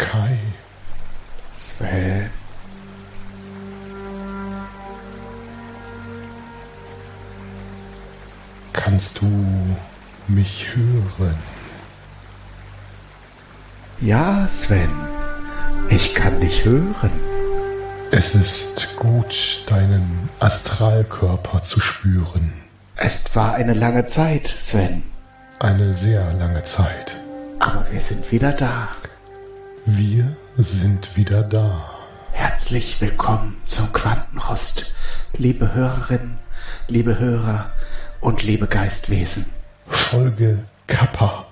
Kai. Sven. Kannst du mich hören? Ja, Sven. Ich kann dich hören. Es ist gut, deinen Astralkörper zu spüren. Es war eine lange Zeit, Sven. Eine sehr lange Zeit. Aber wir sind wieder da. Wir sind wieder da. Herzlich willkommen zum Quantenrost, liebe Hörerinnen, liebe Hörer und liebe Geistwesen. Folge Kappa.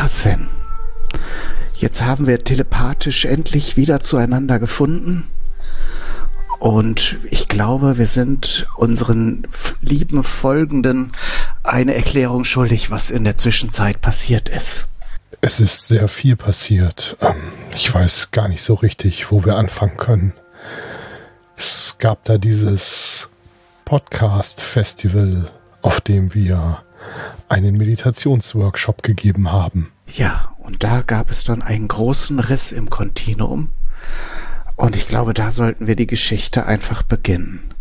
Ja, Sven. Jetzt haben wir telepathisch endlich wieder zueinander gefunden. Und ich glaube, wir sind unseren lieben Folgenden eine Erklärung schuldig, was in der Zwischenzeit passiert ist. Es ist sehr viel passiert. Ähm, ich weiß gar nicht so richtig, wo wir anfangen können. Es gab da dieses Podcast-Festival, auf dem wir einen Meditationsworkshop gegeben haben. Ja, und da gab es dann einen großen Riss im Kontinuum. Und ich glaube, da sollten wir die Geschichte einfach beginnen.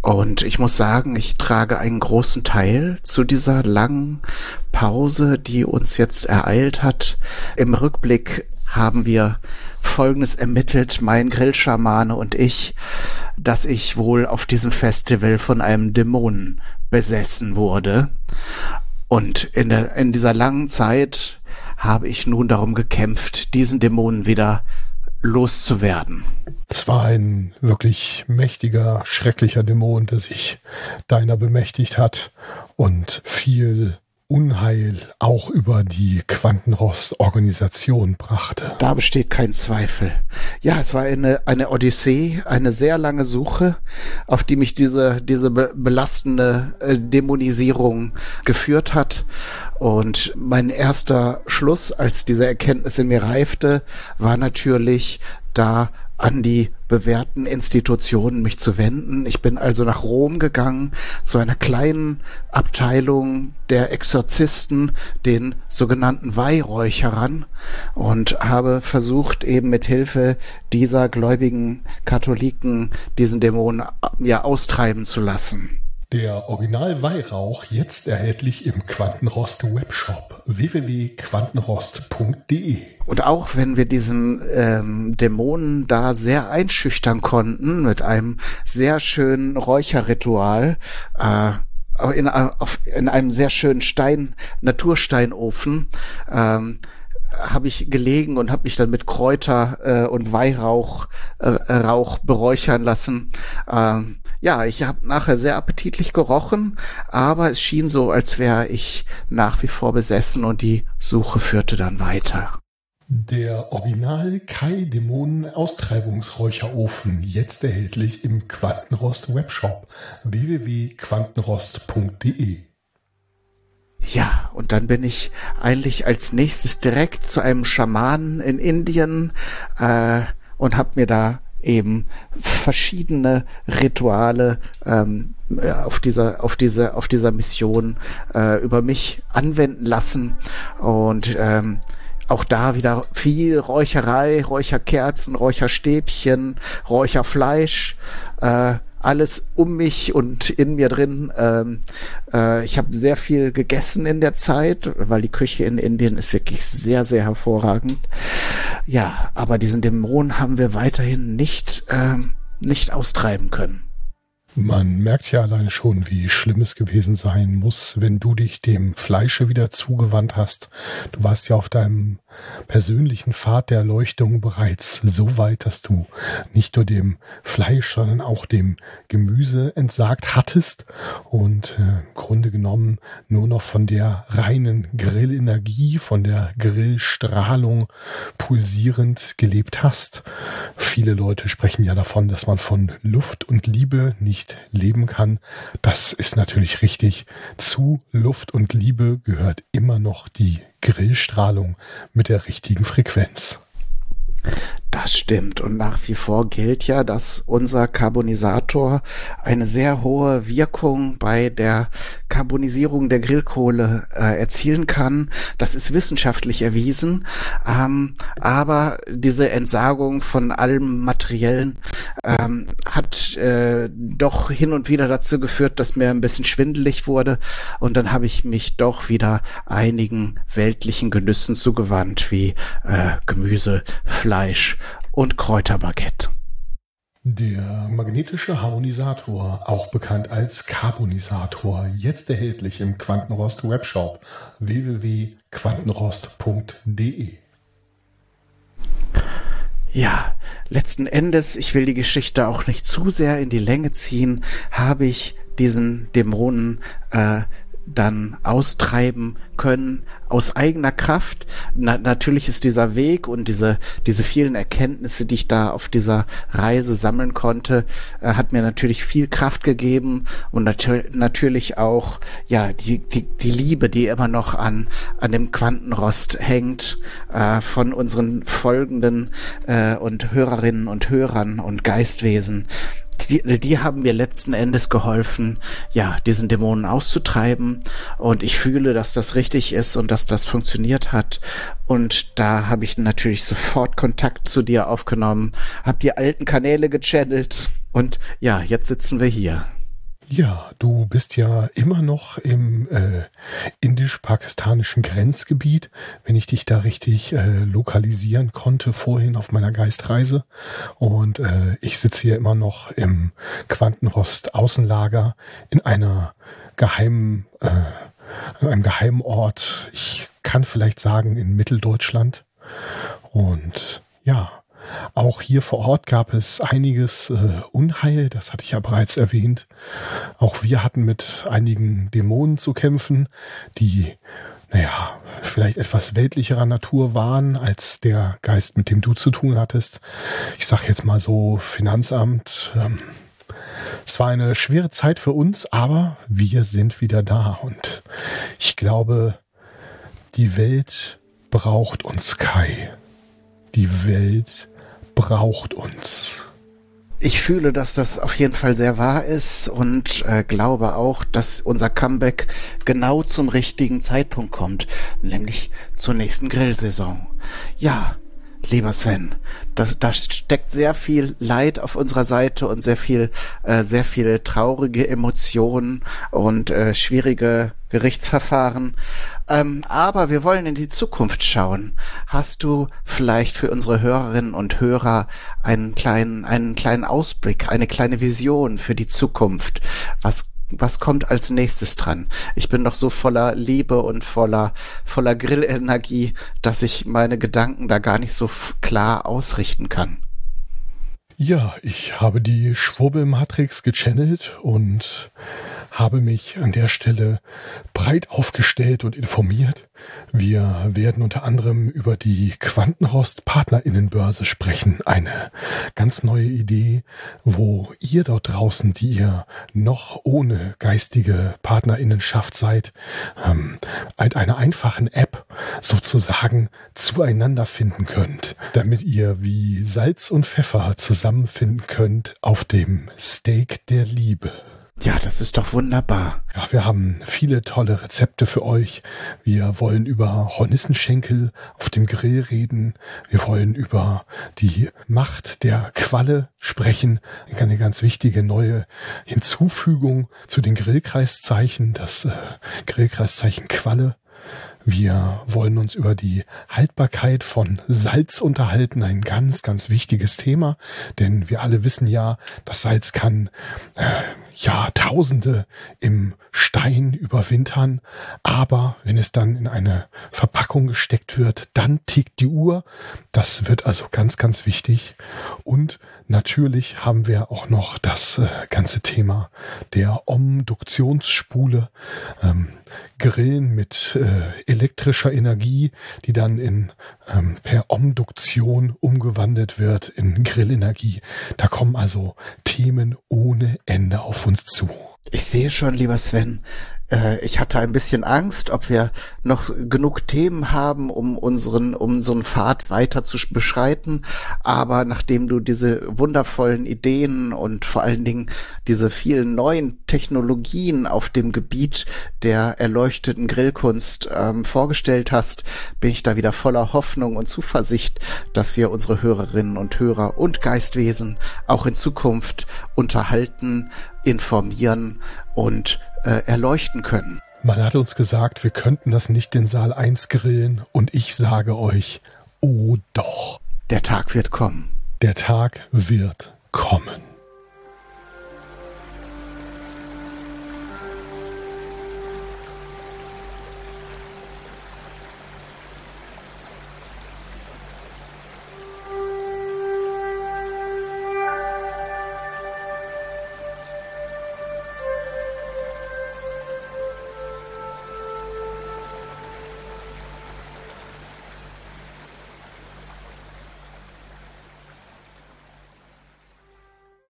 Und ich muss sagen, ich trage einen großen Teil zu dieser langen Pause, die uns jetzt ereilt hat. Im Rückblick haben wir Folgendes ermittelt, mein Grillschamane und ich, dass ich wohl auf diesem Festival von einem Dämonen besessen wurde. Und in, der, in dieser langen Zeit habe ich nun darum gekämpft, diesen Dämonen wieder loszuwerden. Es war ein wirklich mächtiger, schrecklicher Dämon, der sich deiner bemächtigt hat und viel Unheil auch über die Quantenrost-Organisation brachte. Da besteht kein Zweifel. Ja, es war eine, eine Odyssee, eine sehr lange Suche, auf die mich diese, diese belastende äh, Dämonisierung geführt hat. Und mein erster Schluss, als diese Erkenntnis in mir reifte, war natürlich, da an die bewährten Institutionen mich zu wenden. Ich bin also nach Rom gegangen, zu einer kleinen Abteilung der Exorzisten, den sogenannten Weihräucherern, und habe versucht, eben mit Hilfe dieser gläubigen Katholiken diesen Dämon ja austreiben zu lassen. Der Original Weihrauch jetzt erhältlich im Quantenrost Webshop www.quantenrost.de. Und auch wenn wir diesen ähm, Dämonen da sehr einschüchtern konnten mit einem sehr schönen Räucherritual, äh, in, auf, in einem sehr schönen Stein, Natursteinofen, ähm, habe ich gelegen und habe mich dann mit Kräuter äh, und Weihrauch äh, Rauch beräuchern lassen. Ähm, ja, ich habe nachher sehr appetitlich gerochen, aber es schien so, als wäre ich nach wie vor besessen und die Suche führte dann weiter. Der Original Kai Dämonen Austreibungsräucherofen jetzt erhältlich im Quantenrost Webshop www.quantenrost.de. Ja, und dann bin ich eigentlich als nächstes direkt zu einem Schamanen in Indien äh, und habe mir da eben verschiedene Rituale ähm, auf dieser auf diese auf dieser Mission äh, über mich anwenden lassen. Und ähm, auch da wieder viel Räucherei, Räucherkerzen, Räucherstäbchen, Räucherfleisch, äh, alles um mich und in mir drin. Ähm, äh, ich habe sehr viel gegessen in der Zeit, weil die Küche in Indien ist wirklich sehr, sehr hervorragend. Ja, aber diesen Dämon haben wir weiterhin nicht, ähm, nicht austreiben können. Man merkt ja alleine schon, wie schlimm es gewesen sein muss, wenn du dich dem Fleische wieder zugewandt hast. Du warst ja auf deinem persönlichen Pfad der Erleuchtung bereits so weit, dass du nicht nur dem Fleisch, sondern auch dem Gemüse entsagt hattest und äh, im Grunde genommen nur noch von der reinen Grillenergie, von der Grillstrahlung pulsierend gelebt hast. Viele Leute sprechen ja davon, dass man von Luft und Liebe nicht leben kann. Das ist natürlich richtig. Zu Luft und Liebe gehört immer noch die Grillstrahlung mit der richtigen Frequenz. Das stimmt. Und nach wie vor gilt ja, dass unser Carbonisator eine sehr hohe Wirkung bei der Carbonisierung der Grillkohle äh, erzielen kann. Das ist wissenschaftlich erwiesen. Ähm, aber diese Entsagung von allem Materiellen ähm, hat äh, doch hin und wieder dazu geführt, dass mir ein bisschen schwindelig wurde. Und dann habe ich mich doch wieder einigen weltlichen Genüssen zugewandt, wie äh, Gemüse, Fleisch und Kräuterbaguette. Der magnetische Harmonisator, auch bekannt als Carbonisator, jetzt erhältlich im Quantenrost Webshop www.quantenrost.de. Ja, letzten Endes, ich will die Geschichte auch nicht zu sehr in die Länge ziehen, habe ich diesen Dämonen äh, dann austreiben können aus eigener Kraft. Na, natürlich ist dieser Weg und diese, diese vielen Erkenntnisse, die ich da auf dieser Reise sammeln konnte, äh, hat mir natürlich viel Kraft gegeben und nat natürlich auch, ja, die, die, die Liebe, die immer noch an, an dem Quantenrost hängt, äh, von unseren folgenden äh, und Hörerinnen und Hörern und Geistwesen die, die haben mir letzten Endes geholfen, ja, diesen Dämonen auszutreiben. Und ich fühle, dass das richtig ist und dass das funktioniert hat. Und da habe ich natürlich sofort Kontakt zu dir aufgenommen, habe die alten Kanäle gechannelt und ja, jetzt sitzen wir hier. Ja, du bist ja immer noch im äh, indisch-pakistanischen Grenzgebiet, wenn ich dich da richtig äh, lokalisieren konnte vorhin auf meiner Geistreise. Und äh, ich sitze hier immer noch im Quantenrost-Außenlager in einer geheimen, äh, an einem geheimen Ort. Ich kann vielleicht sagen in Mitteldeutschland. Und ja, auch hier vor Ort gab es einiges äh, Unheil, das hatte ich ja bereits erwähnt. Auch wir hatten mit einigen Dämonen zu kämpfen, die, naja, vielleicht etwas weltlicherer Natur waren als der Geist, mit dem du zu tun hattest. Ich sag jetzt mal so Finanzamt. Ähm, es war eine schwere Zeit für uns, aber wir sind wieder da und ich glaube, die Welt braucht uns, Kai. Die Welt braucht uns. Ich fühle, dass das auf jeden Fall sehr wahr ist und äh, glaube auch, dass unser Comeback genau zum richtigen Zeitpunkt kommt, nämlich zur nächsten Grillsaison. Ja, lieber Sven, das, da steckt sehr viel Leid auf unserer Seite und sehr viel, äh, sehr viele traurige Emotionen und äh, schwierige Gerichtsverfahren. Ähm, aber wir wollen in die Zukunft schauen. Hast du vielleicht für unsere Hörerinnen und Hörer einen kleinen, einen kleinen Ausblick, eine kleine Vision für die Zukunft? Was was kommt als nächstes dran? Ich bin doch so voller Liebe und voller, voller Grillenergie, dass ich meine Gedanken da gar nicht so klar ausrichten kann. Ja, ich habe die Schwurbelmatrix gechannelt und habe mich an der Stelle breit aufgestellt und informiert. Wir werden unter anderem über die Quantenrost Partnerinnenbörse sprechen. Eine ganz neue Idee, wo ihr dort draußen, die ihr noch ohne geistige Partnerinnenschaft seid, ähm, mit einer einfachen App sozusagen zueinander finden könnt, damit ihr wie Salz und Pfeffer zusammenfinden könnt auf dem Steak der Liebe. Ja, das ist doch wunderbar. Ja, wir haben viele tolle Rezepte für euch. Wir wollen über Hornissenschenkel auf dem Grill reden. Wir wollen über die Macht der Qualle sprechen. Eine ganz wichtige neue Hinzufügung zu den Grillkreiszeichen, das äh, Grillkreiszeichen Qualle. Wir wollen uns über die Haltbarkeit von Salz unterhalten, ein ganz, ganz wichtiges Thema, denn wir alle wissen ja, das Salz kann äh, Jahrtausende im Stein überwintern, aber wenn es dann in eine Verpackung gesteckt wird, dann tickt die Uhr. Das wird also ganz, ganz wichtig. Und natürlich haben wir auch noch das äh, ganze Thema der Omduktionsspule. Ähm, Grillen mit äh, elektrischer Energie, die dann in ähm, per Omduktion umgewandelt wird in Grillenergie. Da kommen also Themen ohne Ende auf uns zu. Ich sehe schon, lieber Sven, ich hatte ein bisschen Angst, ob wir noch genug Themen haben, um unseren, um einen Pfad weiter zu beschreiten. Aber nachdem du diese wundervollen Ideen und vor allen Dingen diese vielen neuen Technologien auf dem Gebiet der erleuchteten Grillkunst ähm, vorgestellt hast, bin ich da wieder voller Hoffnung und Zuversicht, dass wir unsere Hörerinnen und Hörer und Geistwesen auch in Zukunft unterhalten, informieren und äh, erleuchten können. Man hat uns gesagt, wir könnten das nicht in Saal 1 grillen und ich sage euch, oh doch. Der Tag wird kommen. Der Tag wird kommen.